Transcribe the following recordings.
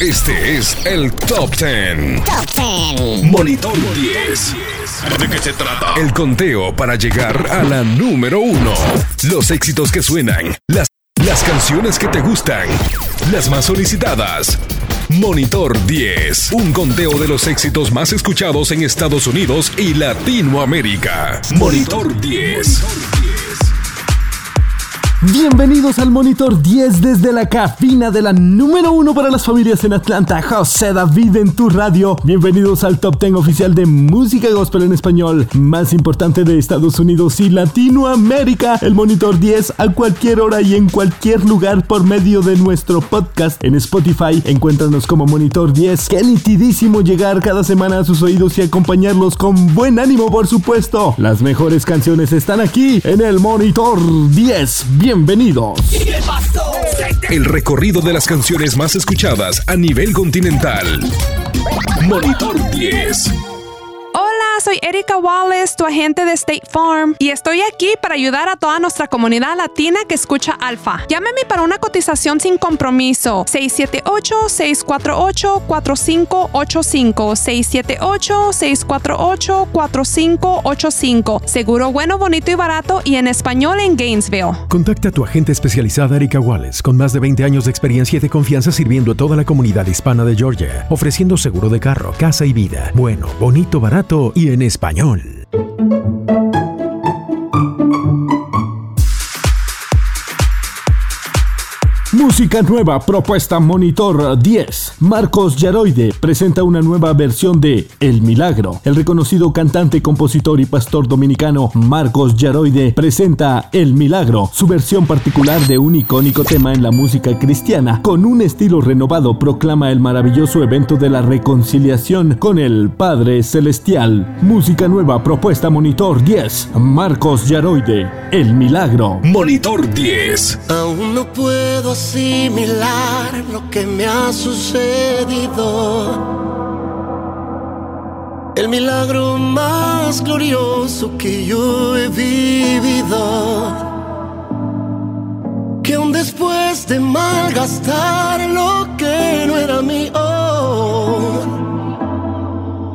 Este es el Top 10. Top 10. Monitor 10. ¿De qué se trata? El conteo para llegar a la número uno. Los éxitos que suenan. Las, las canciones que te gustan. Las más solicitadas. Monitor 10. Un conteo de los éxitos más escuchados en Estados Unidos y Latinoamérica. Monitor 10. Bienvenidos al Monitor 10 desde la cabina de la número 1 para las familias en Atlanta, José David en tu radio. Bienvenidos al Top 10 oficial de música gospel en español, más importante de Estados Unidos y Latinoamérica. El Monitor 10 a cualquier hora y en cualquier lugar por medio de nuestro podcast en Spotify. Encuéntranos como Monitor 10. Qué nitidísimo llegar cada semana a sus oídos y acompañarlos con buen ánimo, por supuesto. Las mejores canciones están aquí en el Monitor 10. Bienvenidos. El recorrido de las canciones más escuchadas a nivel continental. Monitor 10. Soy Erika Wallace, tu agente de State Farm, y estoy aquí para ayudar a toda nuestra comunidad latina que escucha Alfa. Llámeme para una cotización sin compromiso. 678-648-4585. 678-648-4585. Seguro bueno, bonito y barato y en español en Gainesville. Contacta a tu agente especializada Erika Wallace, con más de 20 años de experiencia y de confianza sirviendo a toda la comunidad hispana de Georgia, ofreciendo seguro de carro, casa y vida. Bueno, bonito, barato y en español. Música nueva, propuesta Monitor 10. Marcos Yaroide presenta una nueva versión de El Milagro. El reconocido cantante, compositor y pastor dominicano Marcos Yaroide presenta El Milagro, su versión particular de un icónico tema en la música cristiana. Con un estilo renovado proclama el maravilloso evento de la reconciliación con el Padre Celestial. Música nueva, propuesta Monitor 10. Marcos Yaroide, El Milagro. Monitor 10. Aún no puedo asimilar lo que me ha sucedido. El milagro más glorioso que yo he vivido. Que aún después de malgastar lo que no era mío,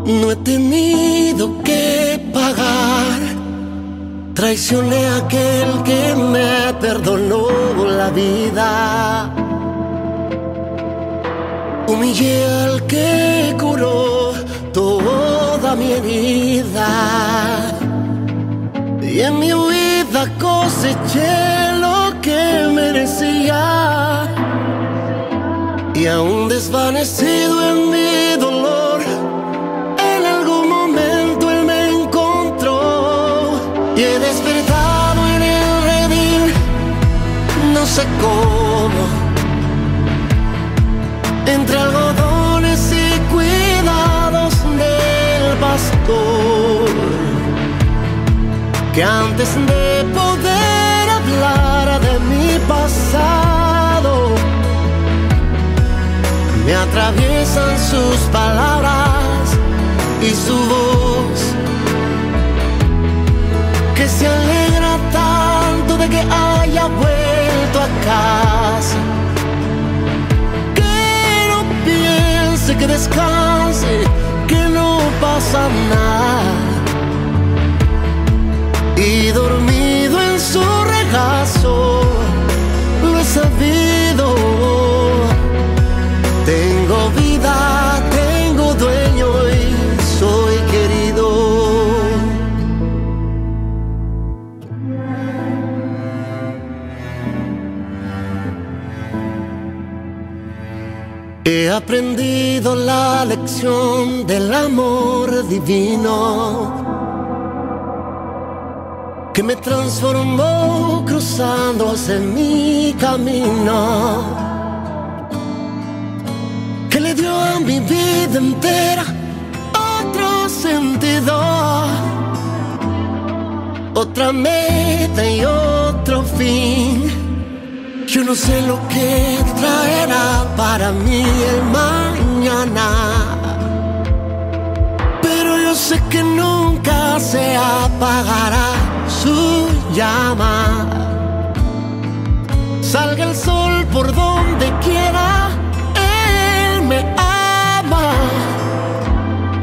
no he tenido que pagar. Traicioné a aquel que me perdonó la vida. Humillé al que curó toda mi herida. Y en mi huida coseché lo que merecía. Y aún desvanecido en mi sé cómo. Entre algodones y cuidados del pastor. Que antes de poder hablar de mi pasado, me atraviesan sus palabras y su voz que se alegra tanto de que haya vuelto Que no piense que descanse, que no pasa nada. He aprendido la lección del amor divino que me transformó cruzando hacia mi camino, que le dio a mi vida entera otro sentido, otra meta y otro fin. Yo no sé lo que traerá para mí el mañana. Pero yo sé que nunca se apagará su llama. Salga el sol por donde quiera, Él me ama.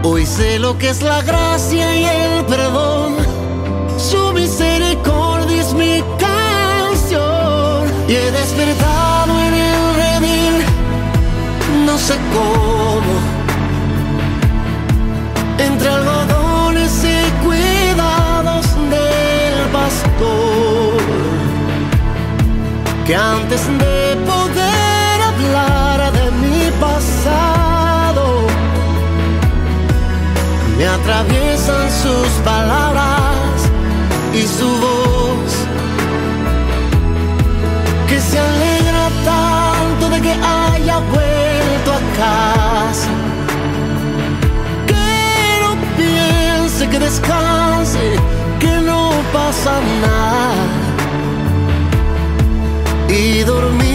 Hoy sé lo que es la gracia y el perdón. Su misericordia es mi y he despertado en el redil, no sé cómo. Entre algodones y cuidados del pastor. Que antes de poder hablar de mi pasado me atraviesan sus palabras y su voz, se alegra tanto de que haya vuelto a casa. Que no piense, que descanse, que no pasa nada. Y dormido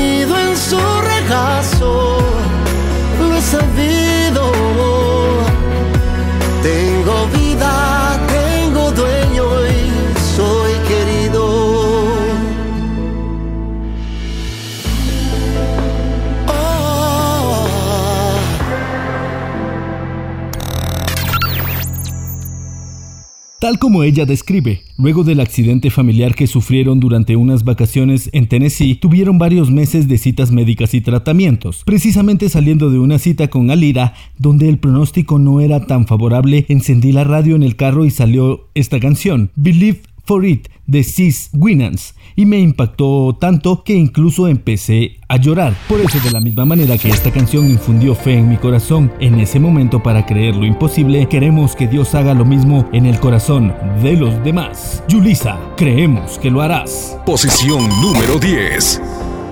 Tal como ella describe, luego del accidente familiar que sufrieron durante unas vacaciones en Tennessee, tuvieron varios meses de citas médicas y tratamientos. Precisamente saliendo de una cita con Alira, donde el pronóstico no era tan favorable, encendí la radio en el carro y salió esta canción, Believe for It, de Sis Winans, y me impactó tanto que incluso empecé a llorar. Por eso, de la misma manera que esta canción infundió fe en mi corazón en ese momento para creer lo imposible, queremos que Dios haga lo mismo en el corazón de los demás. Yulisa, creemos que lo harás. Posición número 10.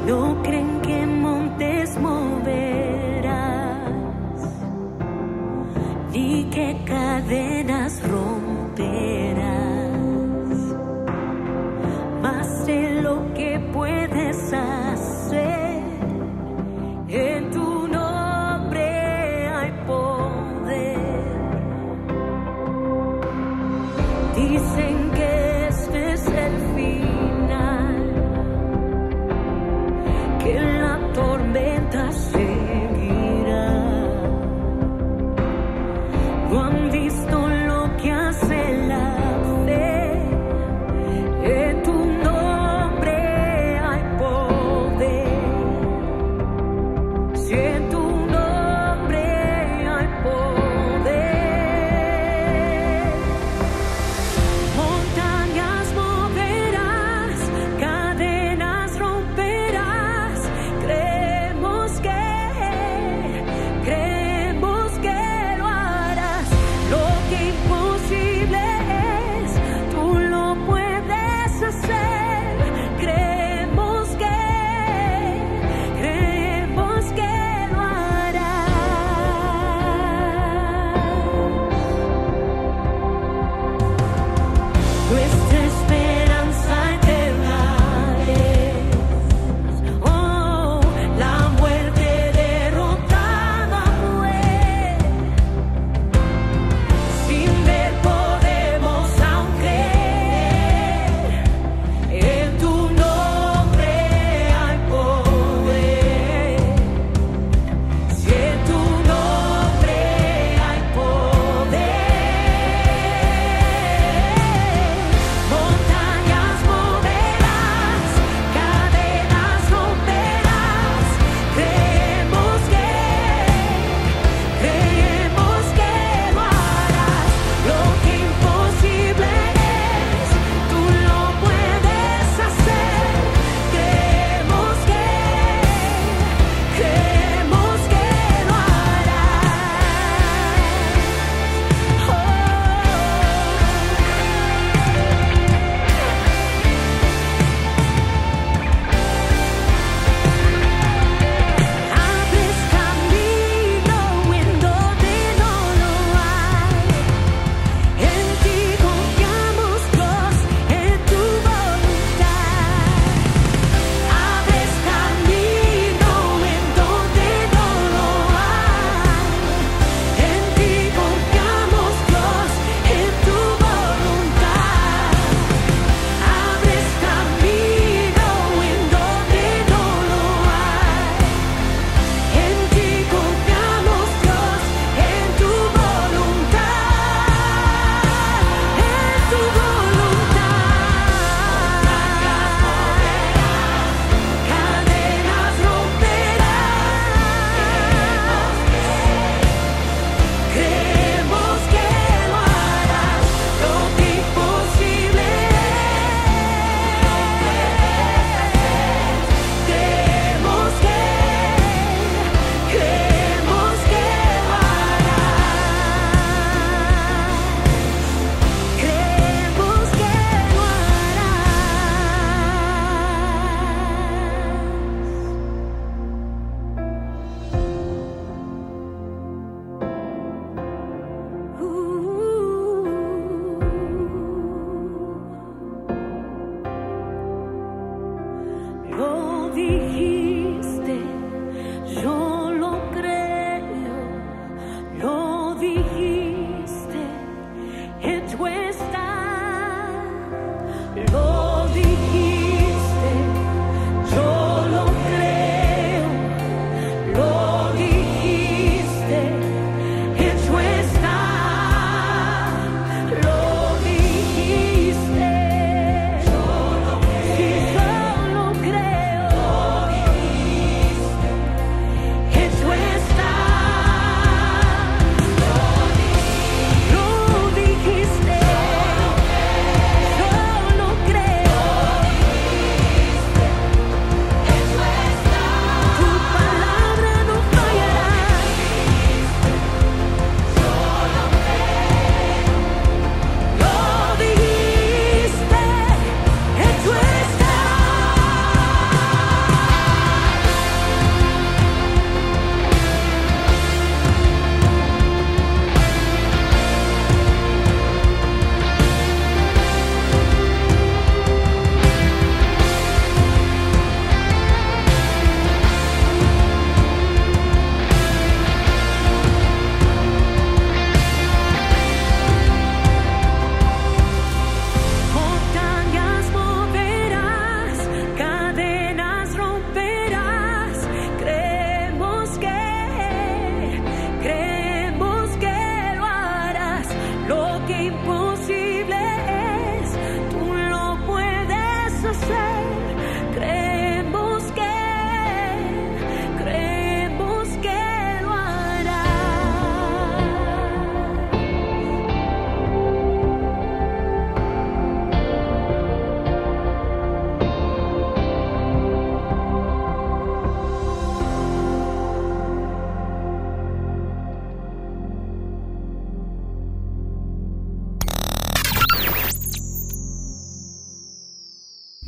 No us.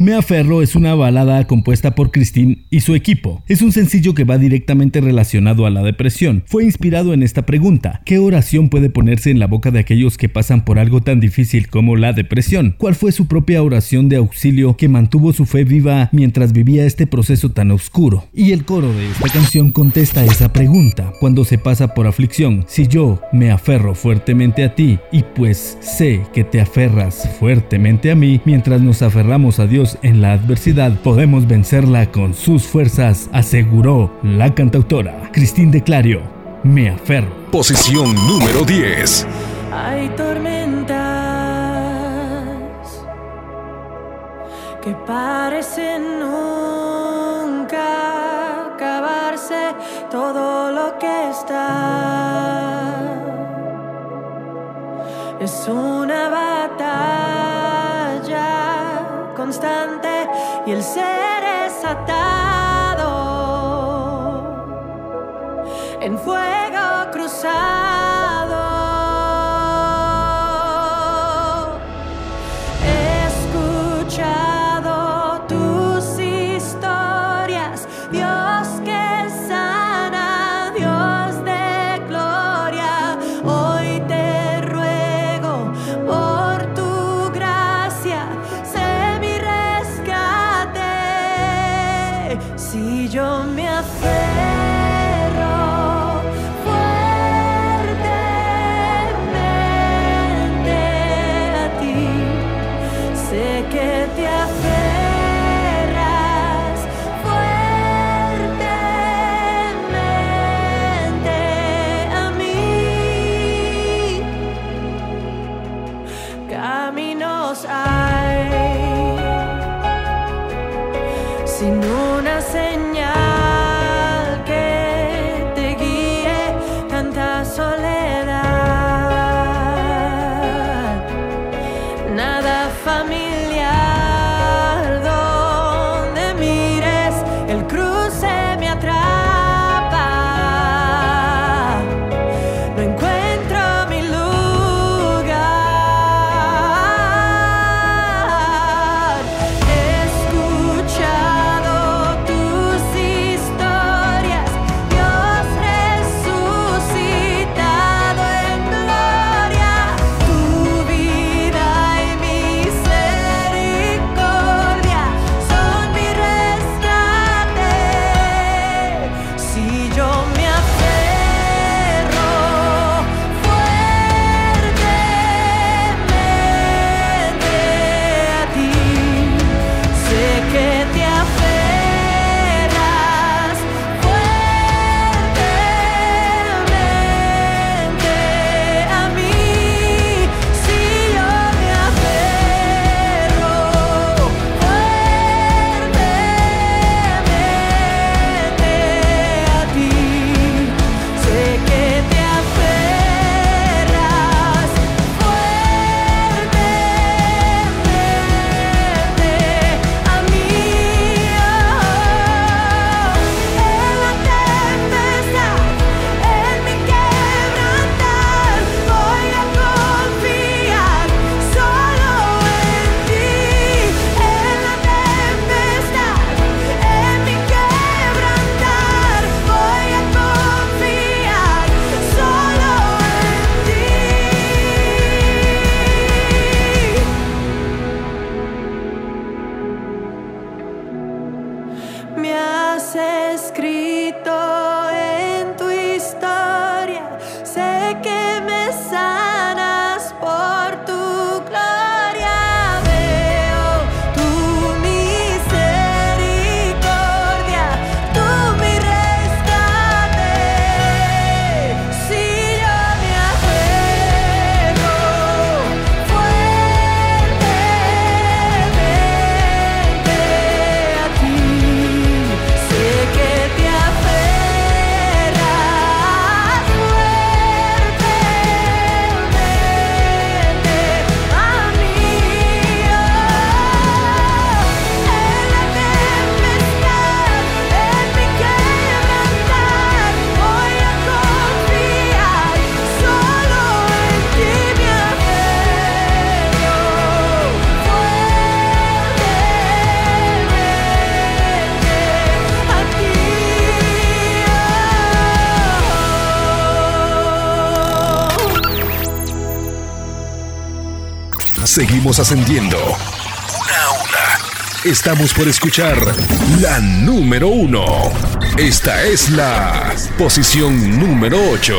Me aferro es una balada compuesta por Christine y su equipo. Es un sencillo que va directamente relacionado a la depresión. Fue inspirado en esta pregunta: ¿qué oración puede ponerse en la boca de aquellos que pasan por algo tan difícil como la depresión? ¿Cuál fue su propia oración de auxilio que mantuvo su fe viva mientras vivía este proceso tan oscuro? Y el coro de esta canción contesta esa pregunta cuando se pasa por aflicción. Si yo me aferro fuertemente a ti y pues sé que te aferras fuertemente a mí, mientras nos aferramos a Dios en la adversidad, podemos vencerla con sus fuerzas, aseguró la cantautora Cristín de Clario. Me aferro. Posición número 10. Hay tormentas que parecen nunca acabarse todo lo que está. Es una y el ser es atado seguimos ascendiendo. Una a una. Estamos por escuchar la número uno. Esta es la posición número 8.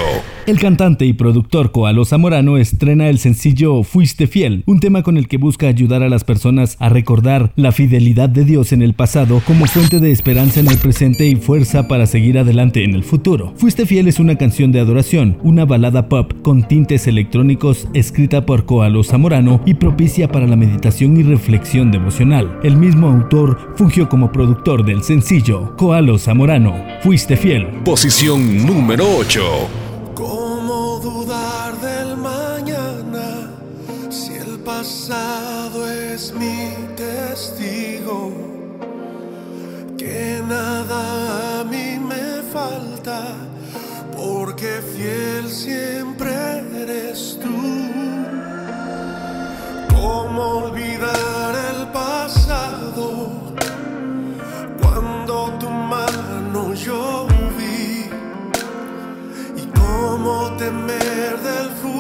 El cantante y productor Coalo Zamorano estrena el sencillo Fuiste Fiel, un tema con el que busca ayudar a las personas a recordar la fidelidad de Dios en el pasado como fuente de esperanza en el presente y fuerza para seguir adelante en el futuro. Fuiste Fiel es una canción de adoración, una balada pop con tintes electrónicos escrita por Coalo Zamorano y propicia para la meditación y reflexión devocional. El mismo autor fungió como productor del sencillo. Coalo Zamorano, Fuiste Fiel. Posición número 8. ¿Cómo dudar del mañana si el pasado es mi testigo? Que nada a mí me falta, porque fiel siempre eres tú. ¿Cómo olvidar el pasado yo vi? ¿Y cómo temer del futuro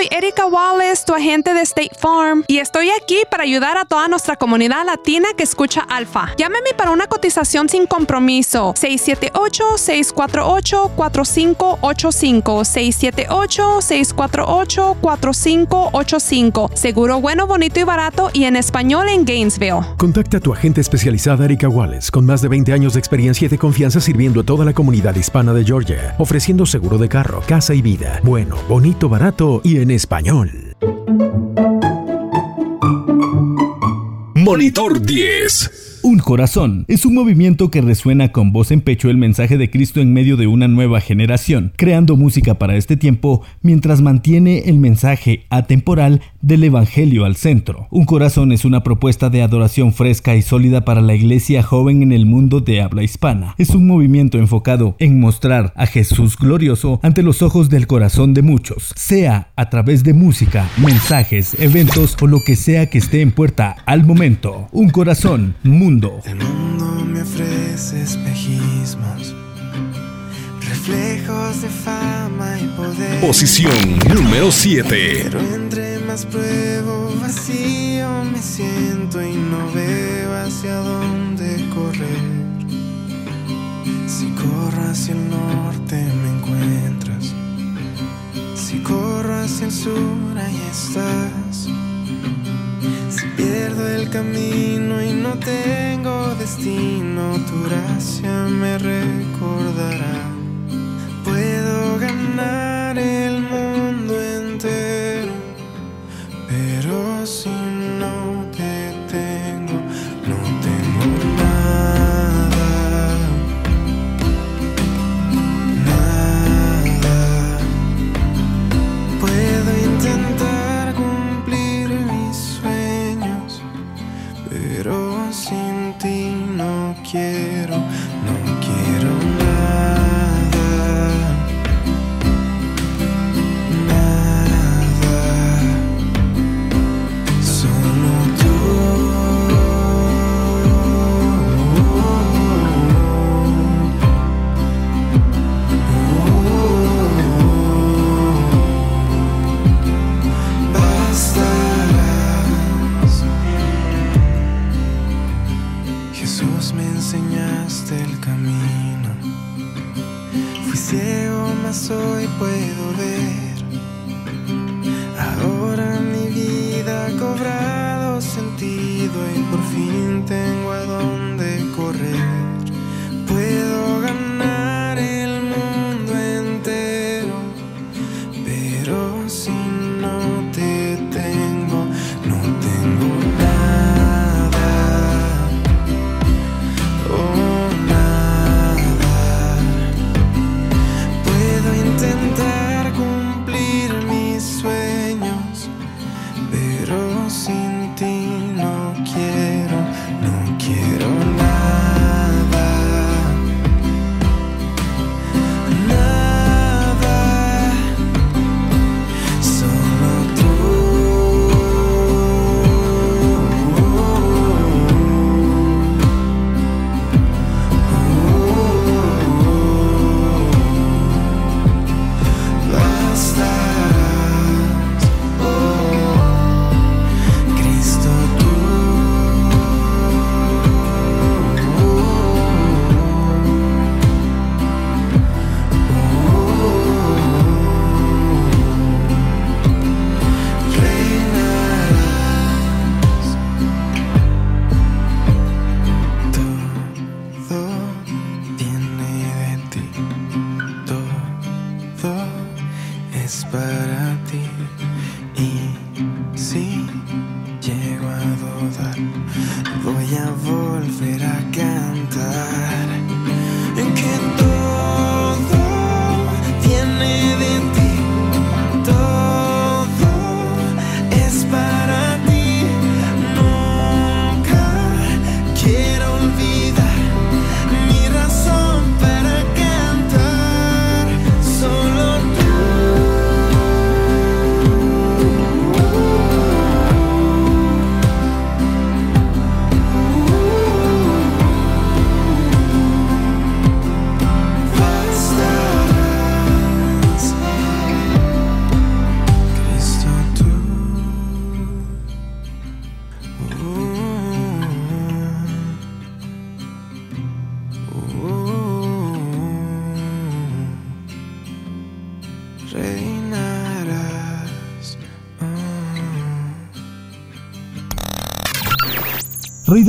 soy Erika Wallace, tu agente de State Farm, y estoy aquí para ayudar a toda nuestra comunidad latina que escucha Alfa. Llámeme para una cotización sin compromiso. 678-648-4585. 678-648-4585. Seguro bueno, bonito y barato y en español en Gainesville. Contacta a tu agente especializada Erika Wallace, con más de 20 años de experiencia y de confianza sirviendo a toda la comunidad hispana de Georgia, ofreciendo seguro de carro, casa y vida. Bueno, bonito, barato y en español. Monitor 10. Un corazón es un movimiento que resuena con voz en pecho el mensaje de Cristo en medio de una nueva generación, creando música para este tiempo mientras mantiene el mensaje atemporal del Evangelio al centro. Un corazón es una propuesta de adoración fresca y sólida para la iglesia joven en el mundo de habla hispana. Es un movimiento enfocado en mostrar a Jesús glorioso ante los ojos del corazón de muchos, sea a través de música, mensajes, eventos o lo que sea que esté en puerta al momento. Un corazón, mundo. El mundo me ofrece espejismos, reflejos de fama y poder. Posición número 7. Pero entre más pruebo, vacío me siento y no veo hacia dónde correr. Si corro hacia el norte me encuentras. Si corro hacia el sur, ahí estás. Si pierdo el camino y no tengo destino, tu gracia me recordará. Puedo ganar el mundo entero, pero si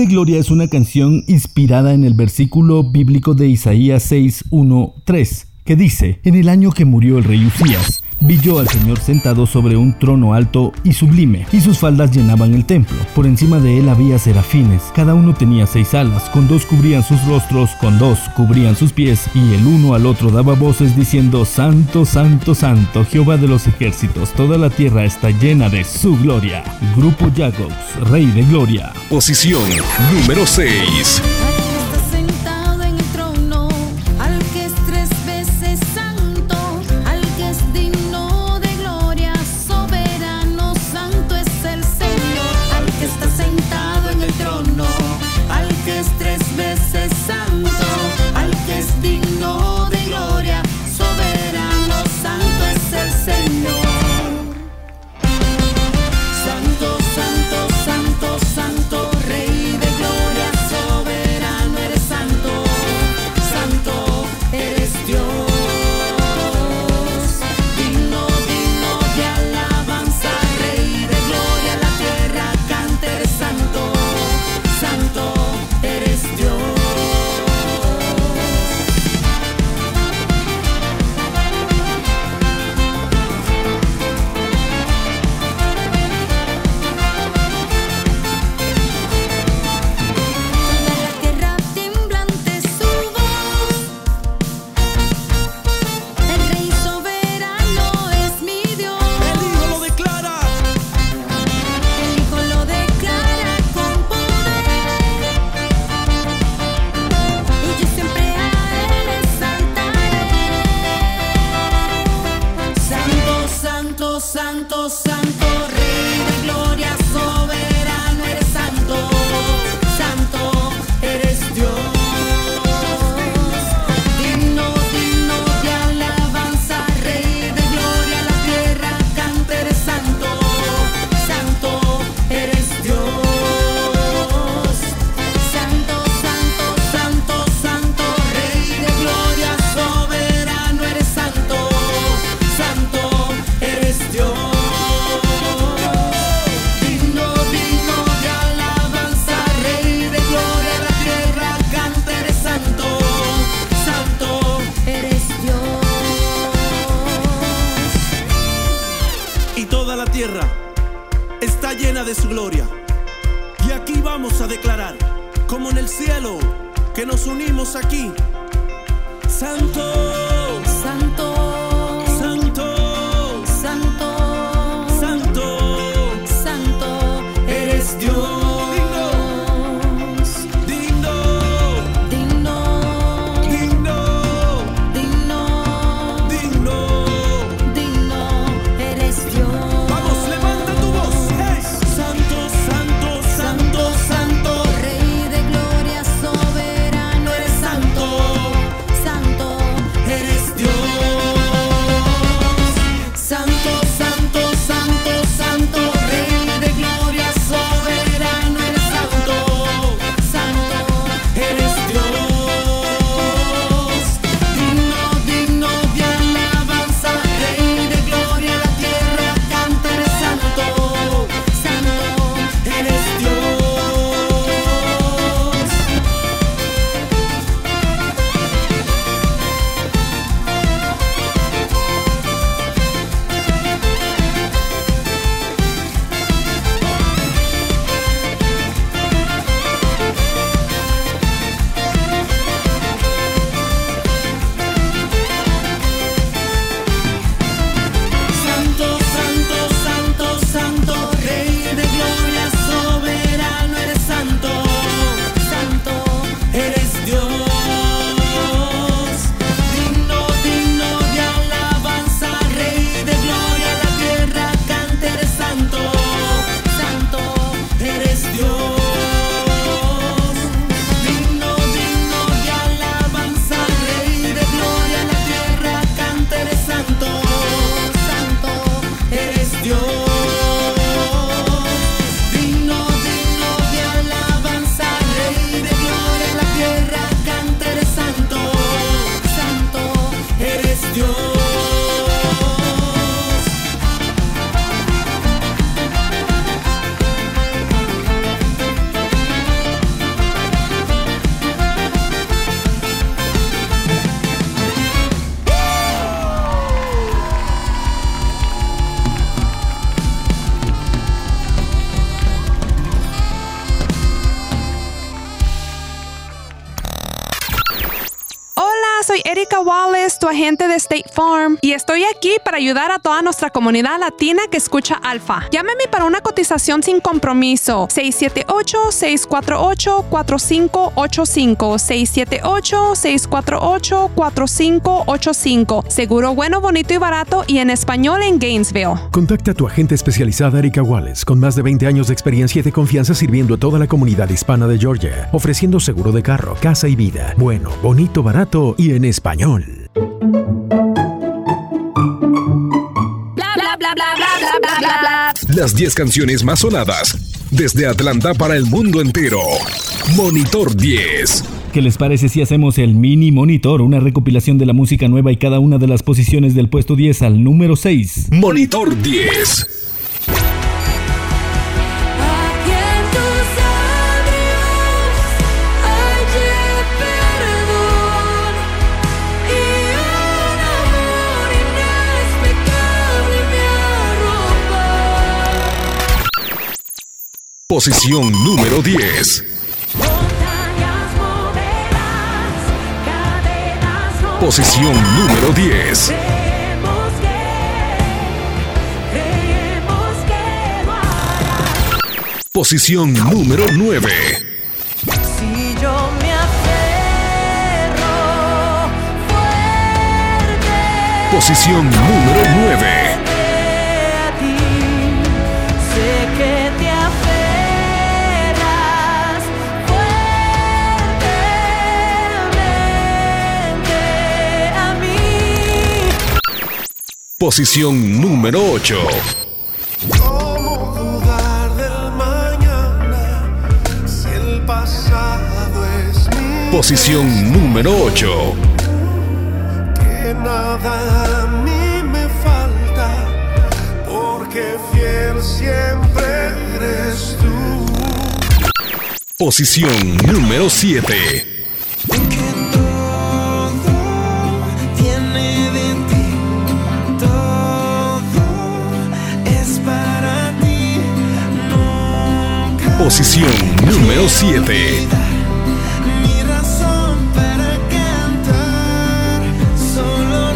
Gloria es una canción inspirada en el versículo bíblico de Isaías 6, 1, 3, que dice, en el año que murió el rey Usías, vi al Señor sentado sobre un trono alto y sublime, y sus faldas llenaban el templo. Por encima de él había serafines, cada uno tenía seis alas, con dos cubrían sus rostros, con dos cubrían sus pies, y el uno al otro daba voces diciendo, Santo, Santo, Santo, Jehová de los ejércitos, toda la tierra está llena de su gloria. Grupo Jacobs, Rey de Gloria. Posición número 6. Su gloria. Y aquí vamos a declarar, como en el cielo, que nos unimos aquí. Santo, agente de State Farm, y estoy aquí para ayudar a toda nuestra comunidad latina que escucha Alfa. Llámeme para una cotización sin compromiso. 678-648-4585. 678-648-4585. Seguro bueno, bonito y barato y en español en Gainesville. Contacta a tu agente especializada Erika Wallace, con más de 20 años de experiencia y de confianza sirviendo a toda la comunidad hispana de Georgia, ofreciendo seguro de carro, casa y vida. Bueno, bonito, barato y en español. Las 10 canciones más sonadas desde Atlanta para el mundo entero. Monitor 10. ¿Qué les parece si hacemos el mini monitor, una recopilación de la música nueva y cada una de las posiciones del puesto 10 al número 6? Monitor 10. Posición número 10. Montañas moverás, cadenas Posición número 10. Creemos que, creemos que lo harás. Posición número 9. Si yo me aferro fuerte Posición número 9. Posición número 8. ¿Cómo dudar del mañana si el pasado es mío? Posición número 8. Que nada a mí me falta, porque fiel siempre eres tú. Posición número 7. Posición número 7. mi razón para cantar, solo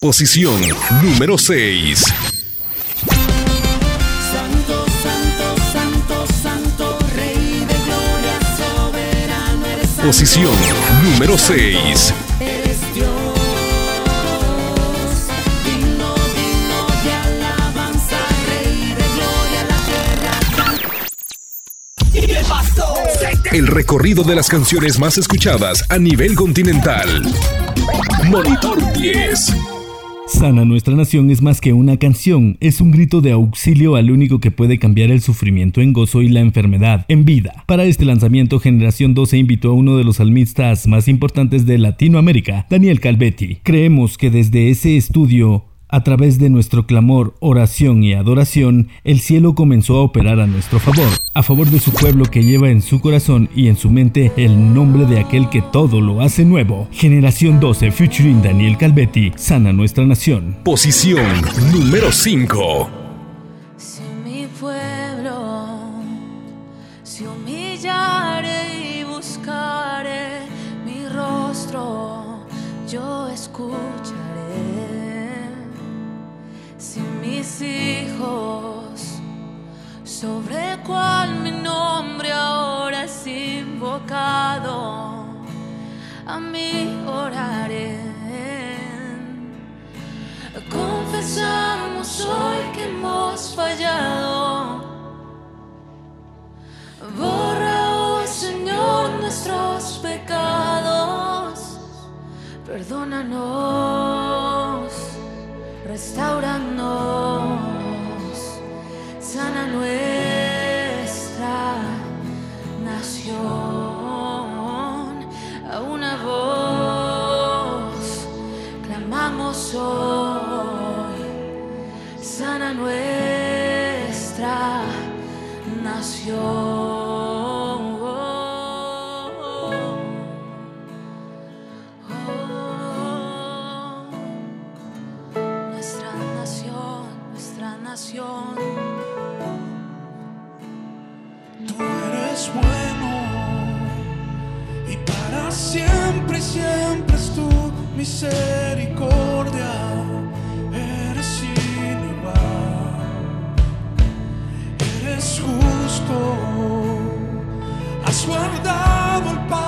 Posición número 6. Santo, santo, santo, santo, Rey de gloria, soberano eres santo. Posición número 6. El recorrido de las canciones más escuchadas a nivel continental. Monitor 10. Sana Nuestra Nación es más que una canción, es un grito de auxilio al único que puede cambiar el sufrimiento en gozo y la enfermedad en vida. Para este lanzamiento, Generación 12 invitó a uno de los salmistas más importantes de Latinoamérica, Daniel Calvetti. Creemos que desde ese estudio a través de nuestro clamor, oración y adoración, el cielo comenzó a operar a nuestro favor, a favor de su pueblo que lleva en su corazón y en su mente el nombre de aquel que todo lo hace nuevo. Generación 12 featuring Daniel Calvetti, sana nuestra nación. Posición número 5. Sobre cual mi nombre ahora es invocado, a mí oraré. Confesamos hoy que hemos fallado. Borra, oh Señor, nuestros pecados. Perdónanos, restauranos, sana nuestra nación. A una voz clamamos hoy, sana nuestra nación. Nación. es bueno. Y para siempre, siempre es tu misericordia. Eres sin igual, eres justo, has guardado el paz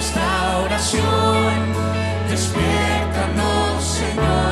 nuestra oración. Despiértanos, Señor.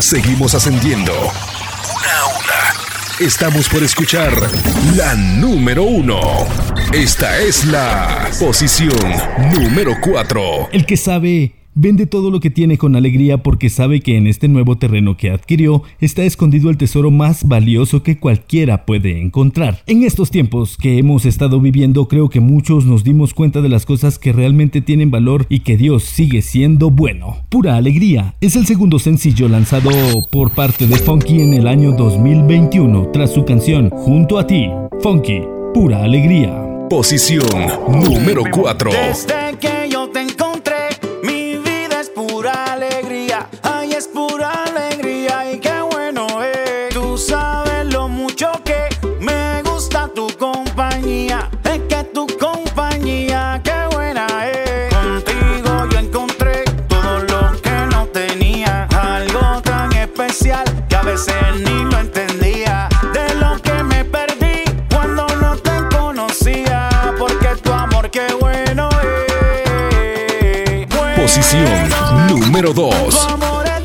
Seguimos ascendiendo. Una a una. Estamos por escuchar la número uno. Esta es la posición número 4. El que sabe vende todo lo que tiene con alegría porque sabe que en este nuevo terreno que adquirió está escondido el tesoro más valioso que cualquiera puede encontrar. En estos tiempos que hemos estado viviendo creo que muchos nos dimos cuenta de las cosas que realmente tienen valor y que Dios sigue siendo bueno. Pura Alegría es el segundo sencillo lanzado por parte de Funky en el año 2021 tras su canción Junto a ti. Funky, Pura Alegría. Posición número 4. Desde que yo te posición número 2.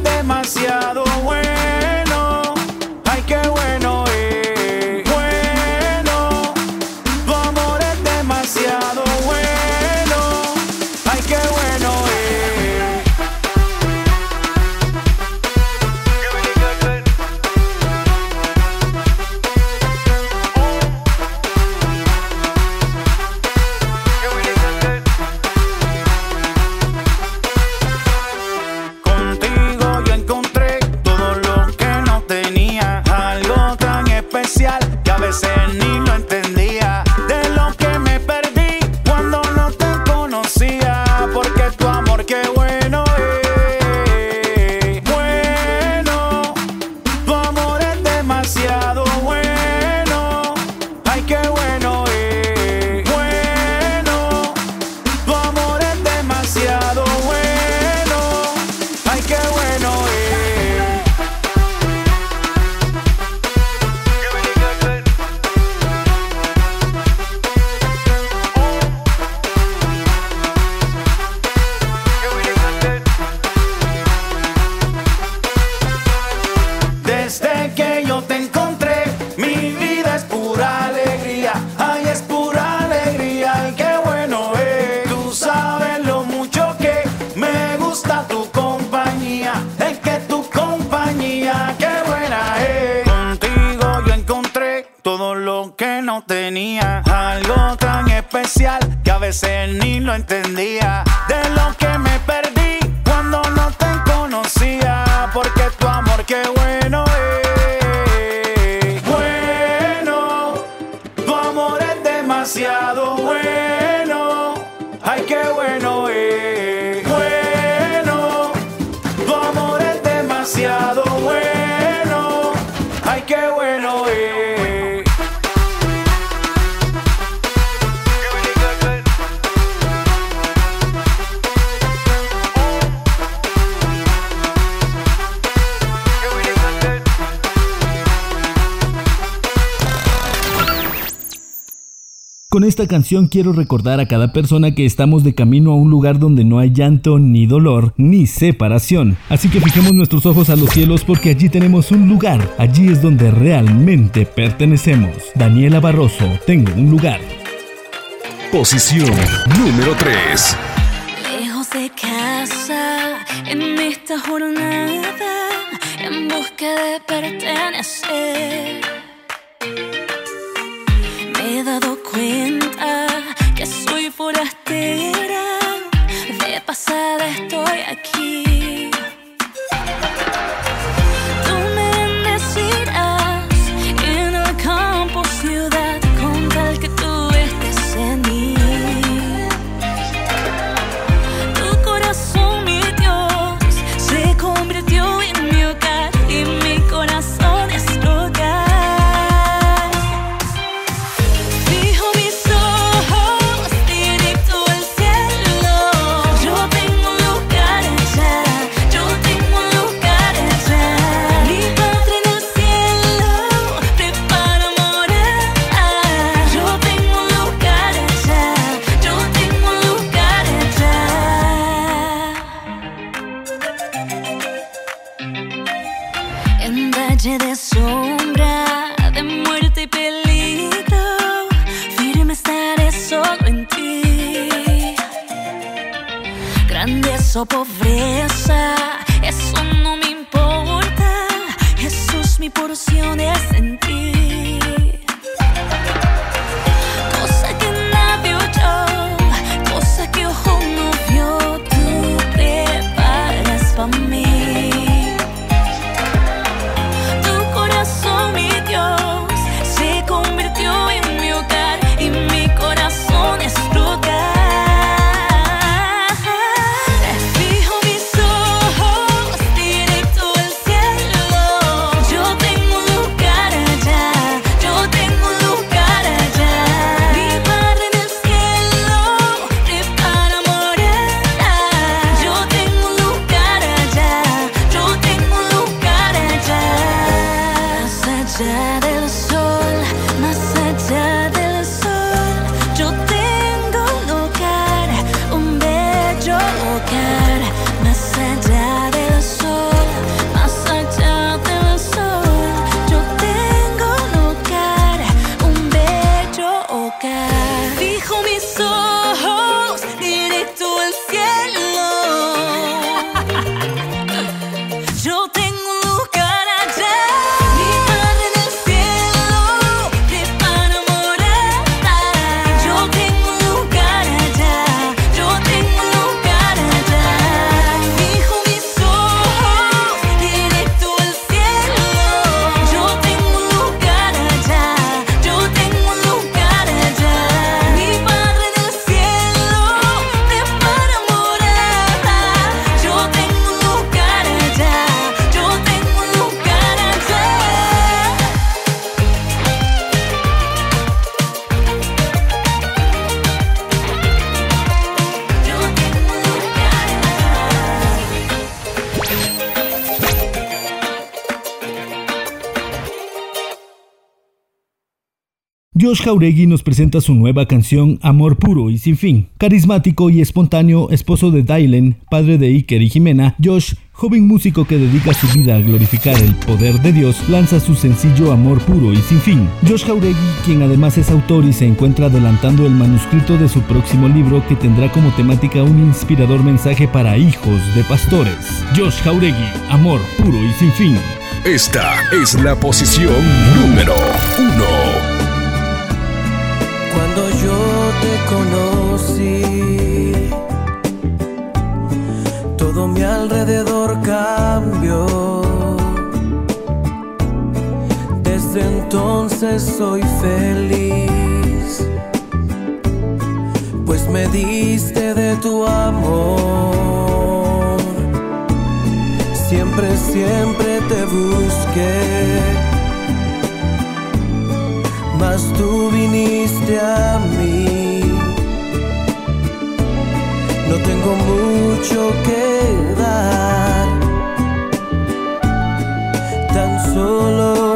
canción quiero recordar a cada persona que estamos de camino a un lugar donde no hay llanto, ni dolor, ni separación. Así que fijemos nuestros ojos a los cielos porque allí tenemos un lugar, allí es donde realmente pertenecemos. Daniela Barroso, tengo un lugar. Posición número 3. Lejos de casa, en esta jornada, en busca de pertenecer. Me he dado cuenta de pasada estoy aquí. Josh Jauregui nos presenta su nueva canción Amor Puro y Sin Fin. Carismático y espontáneo esposo de Dylan, padre de Iker y Jimena, Josh joven músico que dedica su vida a glorificar el poder de Dios, lanza su sencillo Amor Puro y Sin Fin. Josh Jauregui, quien además es autor y se encuentra adelantando el manuscrito de su próximo libro que tendrá como temática un inspirador mensaje para hijos de pastores. Josh Jauregui, Amor Puro y Sin Fin. Esta es la posición número uno. Cuando yo te conocí, todo mi alrededor cambió. Desde entonces soy feliz, pues me diste de tu amor. Siempre, siempre te busqué, mas tú viniste a mí. No tengo mucho que dar, tan solo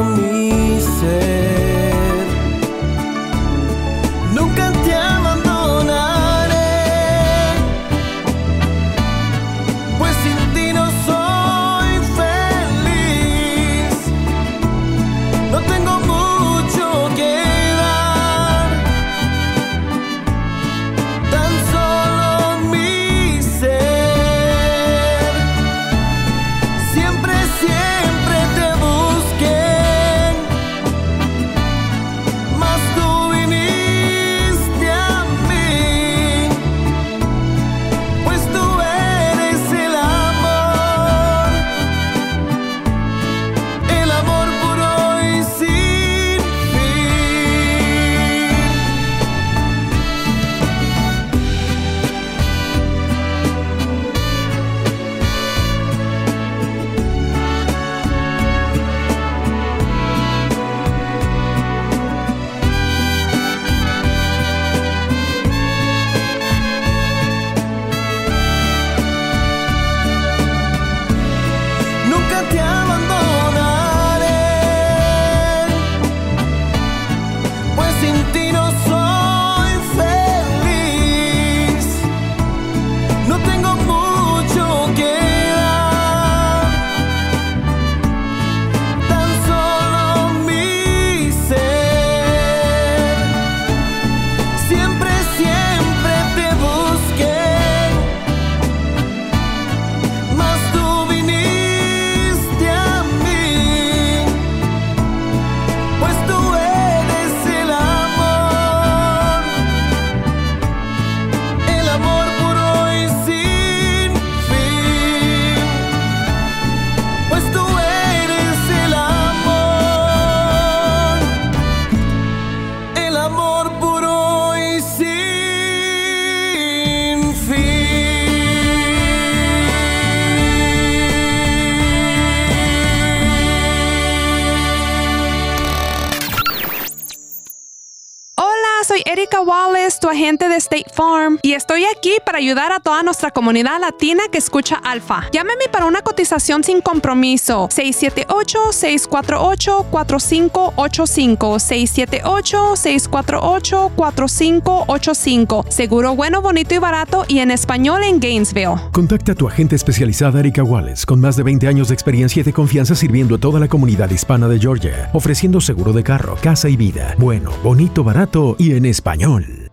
Wallace, tu agente de State Farm, y estoy aquí para ayudar a toda nuestra comunidad latina que escucha Alfa. Llámame para una cotización sin compromiso. 678-648-4585. 678-648-4585. Seguro bueno, bonito y barato y en español en Gainesville. Contacta a tu agente especializada Erika Wallace, con más de 20 años de experiencia y de confianza sirviendo a toda la comunidad hispana de Georgia, ofreciendo seguro de carro, casa y vida. Bueno, bonito, barato y en español.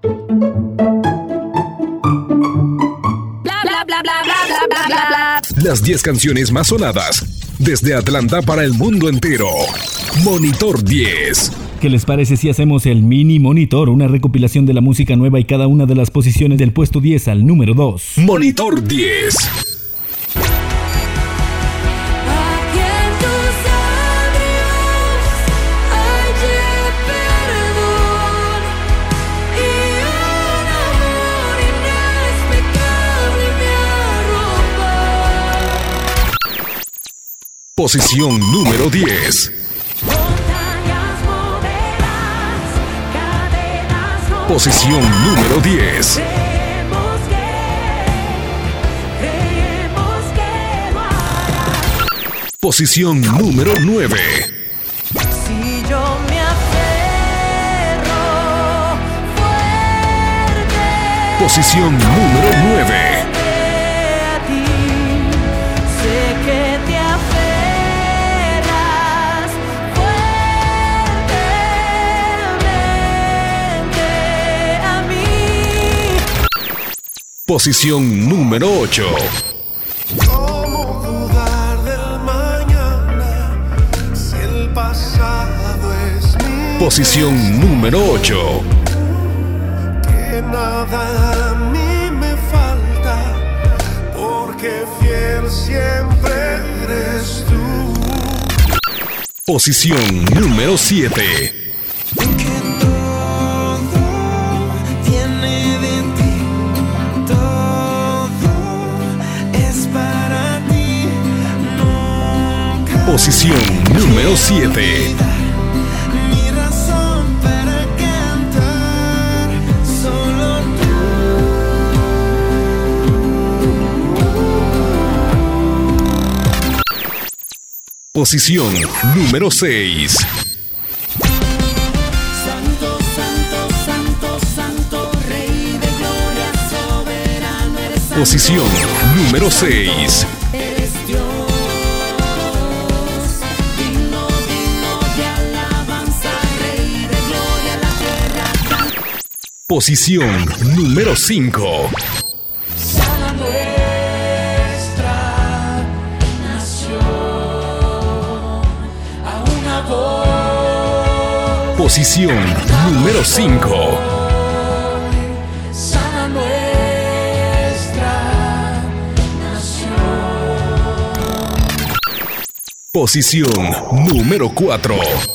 Las 10 canciones más sonadas desde Atlanta para el mundo entero. Monitor 10. ¿Qué les parece si hacemos el mini monitor, una recopilación de la música nueva y cada una de las posiciones del puesto 10 al número 2? Monitor 10. Posición número 10. Posición número 10. Posición número 9. Si yo me aferro fuerte. Posición número 9. Posición número 8. ¿Cómo dudar del mañana si el pasado es mi Posición número 8. que nada a mí me falta porque fiel siempre eres tú Posición número 7. Posición número 7. mi razón para cantar solo tú Posición número 6. Santo, santo, santo, santo, Rey de gloria, soberano eres santo. Posición número 6. Posición número 5. Sana nuestra nación, a una voz. Posición número 5. Sana nuestra nación. Posición número 4.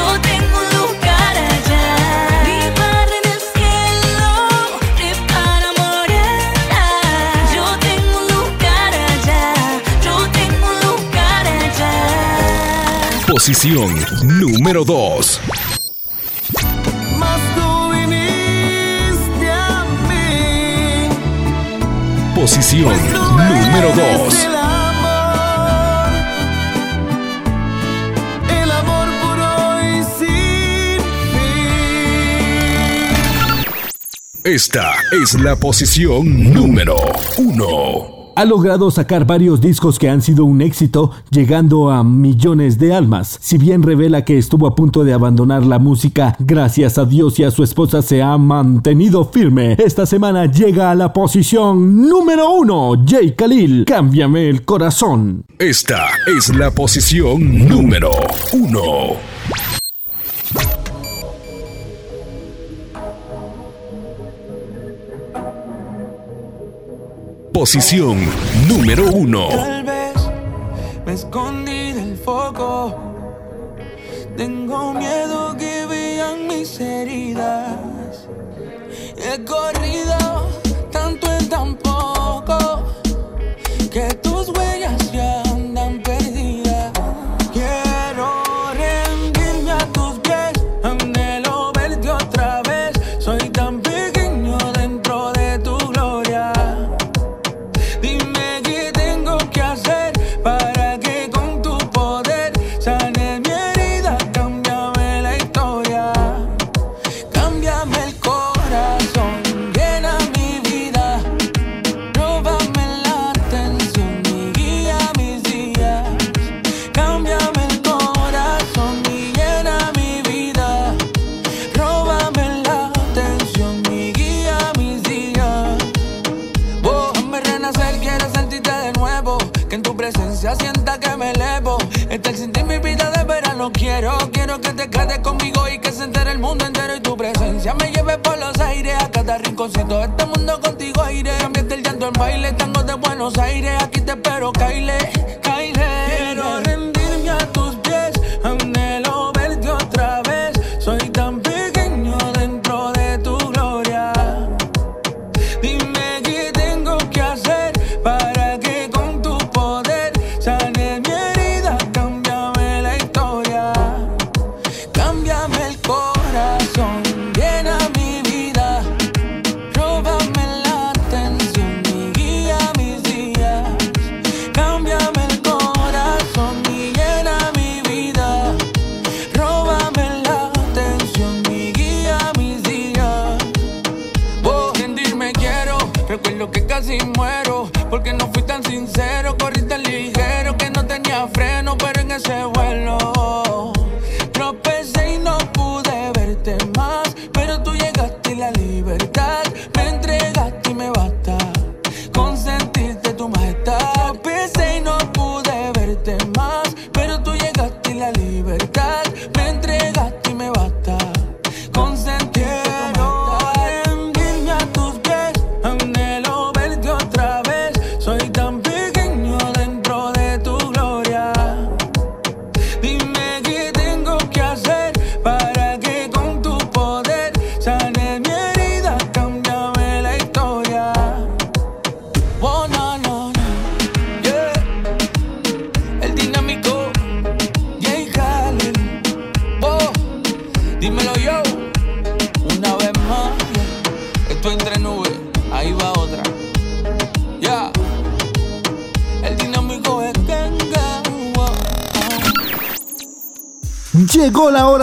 Posición número 2. Mas tú viniste a mí Posición número eres 2. El amor, el amor puro y sin fin. Esta es la posición número 1. Ha logrado sacar varios discos que han sido un éxito, llegando a millones de almas. Si bien revela que estuvo a punto de abandonar la música, gracias a Dios y a su esposa se ha mantenido firme. Esta semana llega a la posición número uno, Jay Khalil, Cámbiame el corazón. Esta es la posición número 1. Posición número 1. Tal vez me escondí del foco. Tengo miedo que vean mis heridas. He corrido cada rinconcito de este mundo contigo aire. Cambiaste el llanto en baile, tango de Buenos Aires. Aquí te espero, Kyle. Pero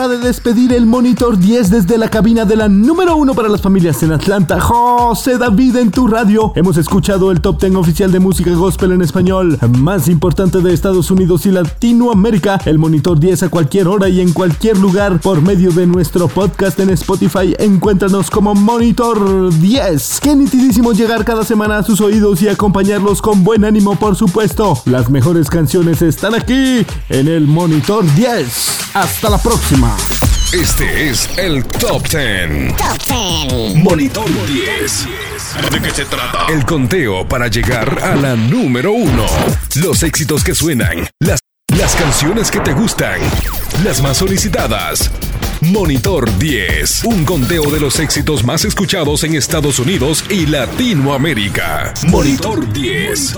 de despedir el Monitor 10 desde la cabina de la número 1 para las familias en Atlanta. José David en tu radio. Hemos escuchado el top 10 oficial de música gospel en español, más importante de Estados Unidos y Latinoamérica. El Monitor 10 a cualquier hora y en cualquier lugar por medio de nuestro podcast en Spotify. Encuéntranos como Monitor 10. Qué nitidísimo llegar cada semana a sus oídos y acompañarlos con buen ánimo, por supuesto. Las mejores canciones están aquí en el Monitor 10. Hasta la próxima. Este es el Top 10. Top 10. Monitor 10. ¿De qué se trata? El conteo para llegar a la número 1. Los éxitos que suenan. Las, las canciones que te gustan. Las más solicitadas. Monitor 10. Un conteo de los éxitos más escuchados en Estados Unidos y Latinoamérica. Monitor 10.